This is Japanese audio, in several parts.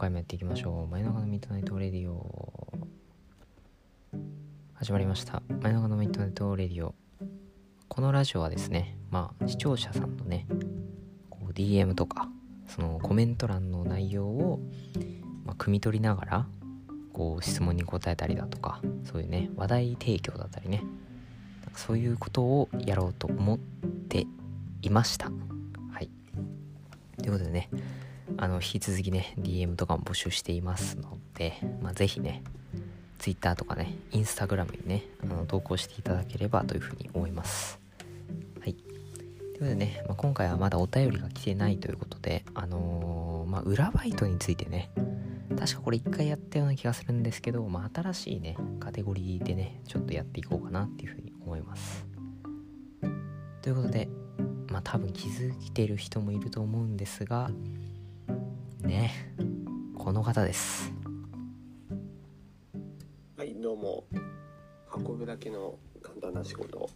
回もやっていきましょう。前中のミッドナイトレディオ。始まりました。前中のミッドナイトレディオ。このラジオはですねまあ視聴者さんのねこう DM とかそのコメント欄の内容を、まあ、汲み取りながらこう質問に答えたりだとかそういうね話題提供だったりね。そういうことをやろうと思っていました。はい。ということでねあの引き続きね DM とかも募集していますので、まあ、ぜひね Twitter とかね Instagram にねあの投稿していただければというふうに思います。はい。ということでね、まあ、今回はまだお便りが来てないということであのー、まあ裏バイトについてね確かこれ一回やったような気がするんですけど、まあ、新しいねカテゴリーでねちょっとやっていこうかなっていうふうに思います。ということでまあ多分気づいてる人もいると思うんですがね。この方です。はいどうも。運ぶだけの簡単な仕事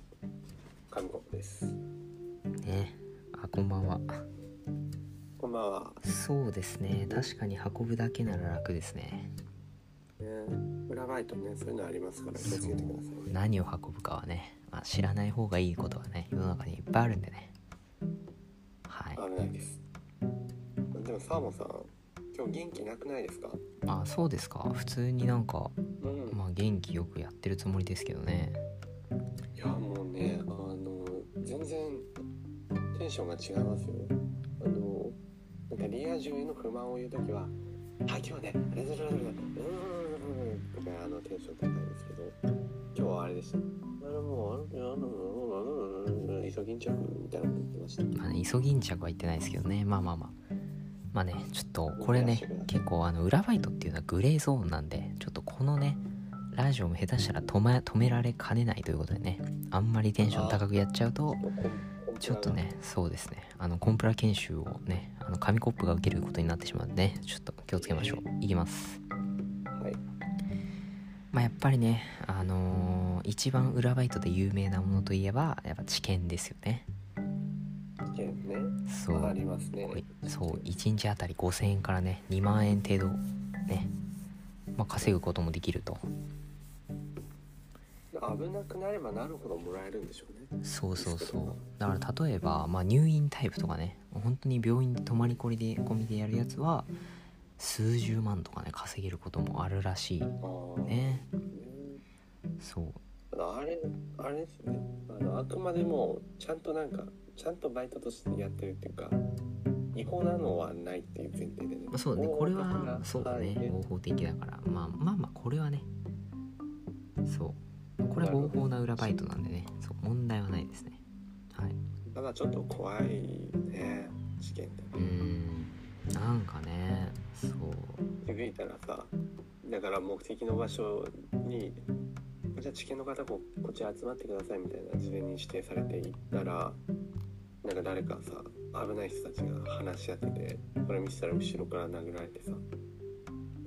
紙コップです。ね。あこんばんは。こんばんは、そうですね。確かに運ぶだけなら楽ですね。ね、裏バイトねそういうのありますから気をつけてくださいね。何を運ぶかはね、まあ、知らない方がいいことはね世の中にいっぱいあるんでね。はい。危ないですでもサーモンさん今日元気なくないですか？あそうですか。普通になんかうん。まあ元気よくやってるつもりですけどね。いやもうねあの全然テンションが違いますよ。あのなんかリア充への不満を言う時は「あ今日はねあれだれだれだうーん」とかあのテンション高いんですけど今日はあれでしたあのもうあのあのイソギンチャクみたいなこと言ってましたまあねイソギンチャクは言ってないですけどねまあまあまあまあねちょっとこれね結構あの裏バイトっていうのはグレーゾーンなんでちょっとこのねラジオも下手したら止め止められかねないということでねあんまりテンション高くやっちゃうとちょっとねそうですねあのコンプラ研修をねあの紙コップが受けることになってしまうんでねちょっと気をつけましょう。いきます。はい。まあやっぱりねあのー一番裏バイトで有名なものといえばやっぱ知見ですよねね。そう。ありますね。そう1日あたり5000円からね2万円程度ね、まあ、稼ぐこともできると。危なくなればなるほどもらえるんでしょうね。そうそうそう。だから例えば、まあ、入院タイプとかね本当に病院で泊まり込みで込みでやるやつは数十万とかね稼げることもあるらしいね。そう。あれあれですね。あのあくまでもちゃんとなんかちゃんとバイトとしてやってるっていうか違法なのはないっていう前提でね。まあ、そうだね。これはそうだね。合法的だから。まあまあまあこれはね。そう。これは合法な裏バイトなんでね。そう問題はないですね。はい。ただちょっと怖いね試験ってうーん。なんかねそう。気づいたらさだから目的の場所にじゃあ知見の方ここっち集まってくださいみたいな事前に指定されていったらなんか誰かさ危ない人たちが話し合っててこれ見せたら後ろから殴られてさ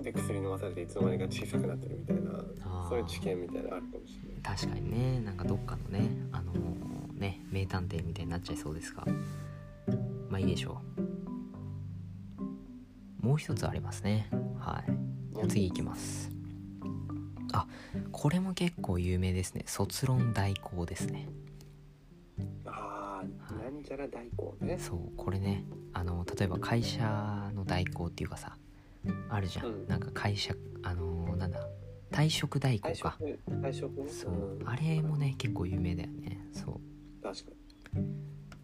で薬飲まされていつの間にか小さくなってるみたいなそういう知見みたいなのあるかもしれない。確かにね。なんかどっかのねあのーね名探偵みたいになっちゃいそうですが。まあいいでしょう。もう一つありますね。はい。次いきます。あこれも結構有名ですね。卒論代行ですね。あゃら代行ねそうこれねあの例えば会社の代行っていうかさあるじゃん、うん。なんか会社あのーなんだ退職代行か。退職。ね。そう、ん。あれもね結構有名だよね。そう。確か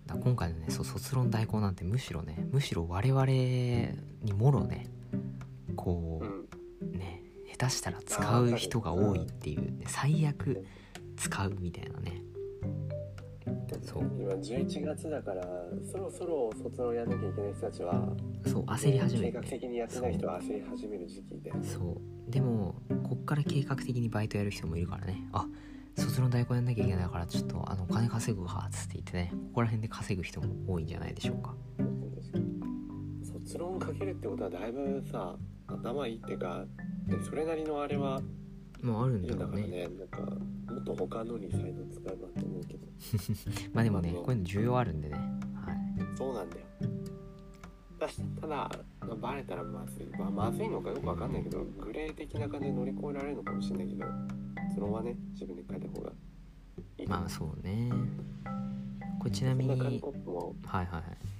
だから今回のねそう卒論代行なんてむしろねむしろ我々にもろねこにうね下手したら使う人が多いっていう、ね、最悪使うみたいなねそう。今11月だからそろそろ卒論やんなきゃいけない人たちはそう焦り始めて。計画的にやってない人は焦り始める時期で。そう。でもこっから計画的にバイトやる人もいるからね。あ卒論代行やんなきゃいけないからちょっとあのお金稼ぐわっつって言ってね。ここら辺で稼ぐ人も多いんじゃないでしょうか。卒論かけるってことはだいぶさ頭いいっていうかでそれなりのあれはまああるんだからだろうね。ねなんかもっと他のに才能使えば まあでもねこういうの重要あるんでね。はい。そうなんだよ。だただあバレたらまずい、まあ、まずいのかよくわかんないけどグレー的な感じで乗り越えられるのかもしれないけどそのままね自分で書いた方がいい。まあそうね。これちなみにはいはいはい。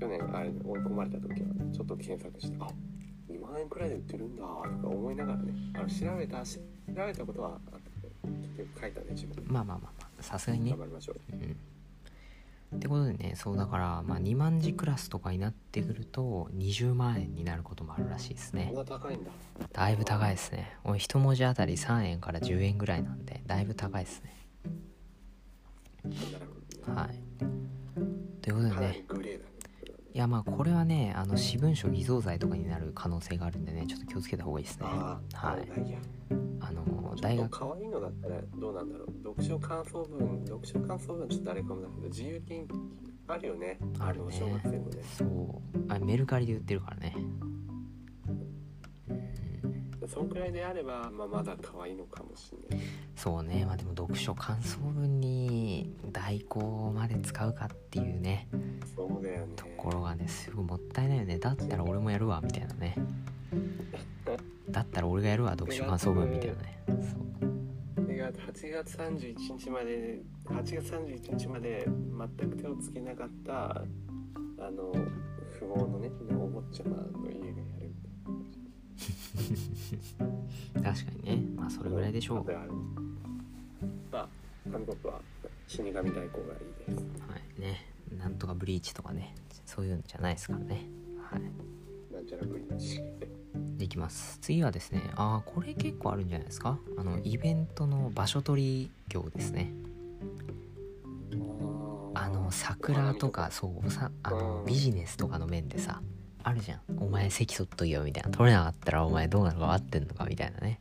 去年あれ追い込まれた時はちょっと検索してあ2万円くらいで売ってるんだとか思いながらねあの調べた調べたことはあったけど結局書いたね自分で。まあまあまあまあさすがにね。頑張りましょううん。ってことでねそうだからまあ2万字クラスとかになってくると20万円になることもあるらしいですね。高いんだ。だいぶ高いですね。おい一文字あたり3円から10円ぐらいなんでだいぶ高いですね。はい。ということでね。グレーだねいやまあこれはねあの私文書偽造罪とかになる可能性があるんでねちょっと気をつけた方がいいですね。はい。あの大学可愛いのだったらどうなんだろう。読書感想文読書感想文ちょっとあれかもだけど自由金あるよね。あるね。の小学生のね。そう。あメルカリで売ってるからねそんくらいであれば、まあ、まだ可愛いのかもしれない。そうね。まあでも読書感想文に代行まで使うかっていうね。そうだよね。ところがねすごいもったいないよね。だったら俺もやるわみたいなね。だったら俺がやるわ読書感想文みたいなね。そう。それが8月31日まで8月31日まで全く手をつけなかったあの富豪のねお坊ちゃまの家がやる 確かにね。まあそれぐらいでしょう。あは死神代行がいいです。はいね。なんとかブリーチとかね。そういうんじゃないですからね。はい。なんちゃらブリッジでいきます。次はですね。ああこれ結構あるんじゃないですか。あのイベントの場所取り業ですね。あの桜とかそうさあのうん。ビジネスとかの面でさあるじゃんお前席取っといよみたいな。取れなかったらお前どうなるか分ってんのかみたいなね。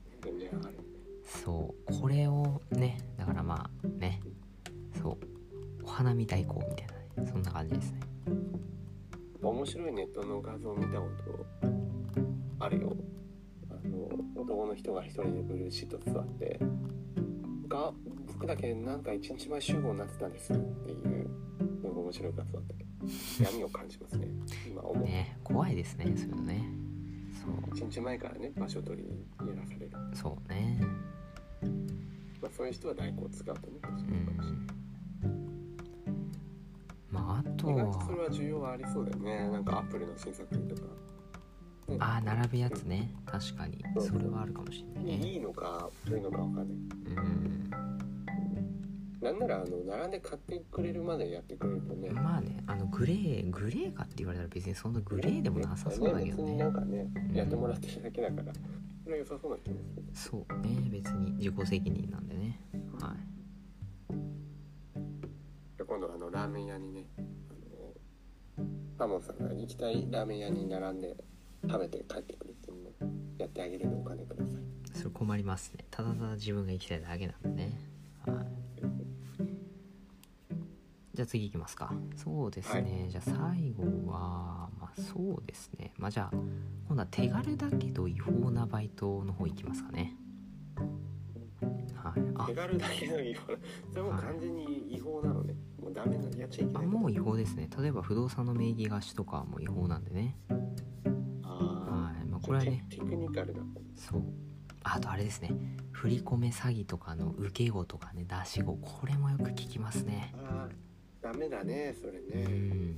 そう。これをねだからまあね。そう。お花見代行みたいなね。そんな感じですね。面白いネットの画像見たことあるよ。あの男の人が一人でブルーシート座ってが僕だけなんか一日前集合になってたんですっていうのが面白い画像だったけ？ど闇を感じますね。今思う、ね怖いですねそういうのね。そ一日前からね場所取りにやらされる、うそうね。まあ、そういう人は代行を使うとね確かうにいいかもしれん。まああとない意外とそれはは需要はありそうだよね。なんかアップルの新作とか、ねああ並ぶやつね。確かに。それはあるかもしれないね。いいのか悪いのかわかんない。うんなんならあの並んで買ってくれるまでやってくれるとね。まあねあのグレーグレーかって言われたら別にそんなグレーでもなさそうだけど別にねなんかねうん。やってもらってるだけだから。それは良さそうな気もする。そうね別に自己責任なんでね。はい。で今度あのラーメン屋にねあのパモンさんが行きたいラーメン屋に並んで食べて帰ってくるっていうのをやってあげるんでお金ください。それ困りますね。ただただ自分が行きたいだけなんでね。はいじゃあ次行きますか。そうですね、じゃあ最後はまあそうですね。まあじゃあ今度は手軽だけど違法なバイトの方行きますかね。はい。あ手軽だけど違法なそれもう完全に違法なのね。もうダメなやっちゃいけない。あもう違法ですね。例えば不動産の名義貸しとかはもう違法なんでね。あはい。まあーこれはね。テテクニカルだそう。あとあれですね。振り込め詐欺とかの受け子とかね出し子。これもよく聞きますねダメだねそれうねん。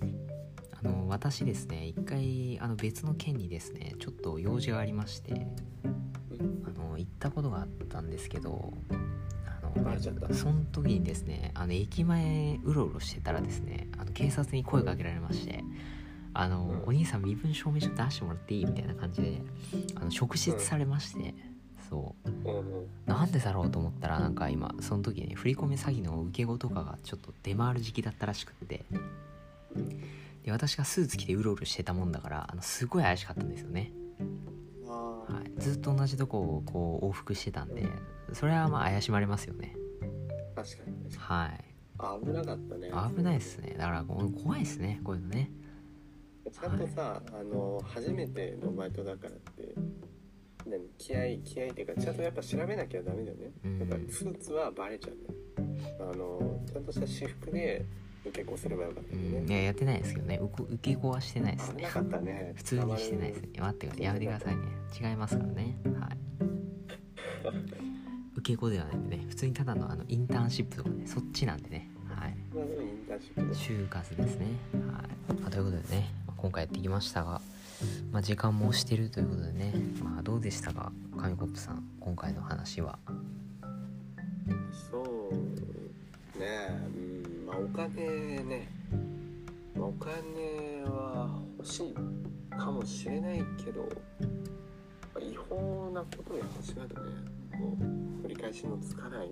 あの私ですね一回あの別の県にですねちょっと用事がありましてあの行ったことがあったんですけどあのその時にですねあの駅前うろうろしてたらですねあの警察に声かけられまして「あの、うん。お兄さん身分証明書出してもらっていい?」みたいな感じであの職質されまして、そう。うんうんなんでだろうと思ったらなんか今その時ね振り込め詐欺の受け子とかがちょっと出回る時期だったらしくって。で私がスーツ着てうろうろしてたもんだからあのすごい怪しかったんですよね、はい、ずっと同じとこをこう往復してたんでそれはまあ怪しまれますよね。確かに確かはい。に危なかったね。危ないですね。だから怖いですねこういうのね。ちゃんとさ、あの初めてのバイトだからって何気合い気合いっていうかちゃんとやっぱ調べなきゃダメだよね、うん。やっぱスーツはバレちゃうね。あのちゃんとした私服で受け子すればよかったね、ん。いややってないですけどね。受け子はしてないですね。危なかったね。普通にしてないです。ね待ってください。やめてくださいね。違いますからね。はい。受け子ではないんでね。普通にただのあのインターンシップとかね。そっちなんでね。はい。就活ですね。はい、まあということでね、まあ今回やってきましたが、まあ、時間も押してるということでね。まあどうでしたか紙コップさん今回の話は。そうねうんまあお金ね、まあ、お金は欲しいかもしれないけど、まあ違法なことをやってしまうとねもう取り返しのつかない。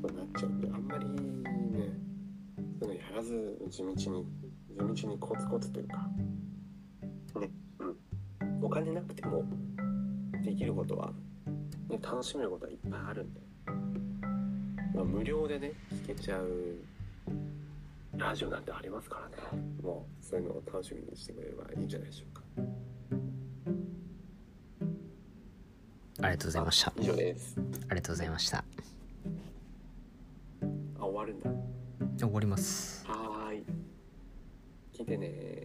ことになっちゃうんであんまりねそういうのやらず地道に地道にコツコツというか金なくてもできることは、ね、楽しめることはいっぱいあるんで。まあ、無料でね聞けちゃうラジオなんてありますからね。もうそういうのを楽しみにしてくれればいいんじゃないでしょうか。ありがとうございました。以上です。ありがとうございました。あ終わるんだ。終わります。はーい。聞いてね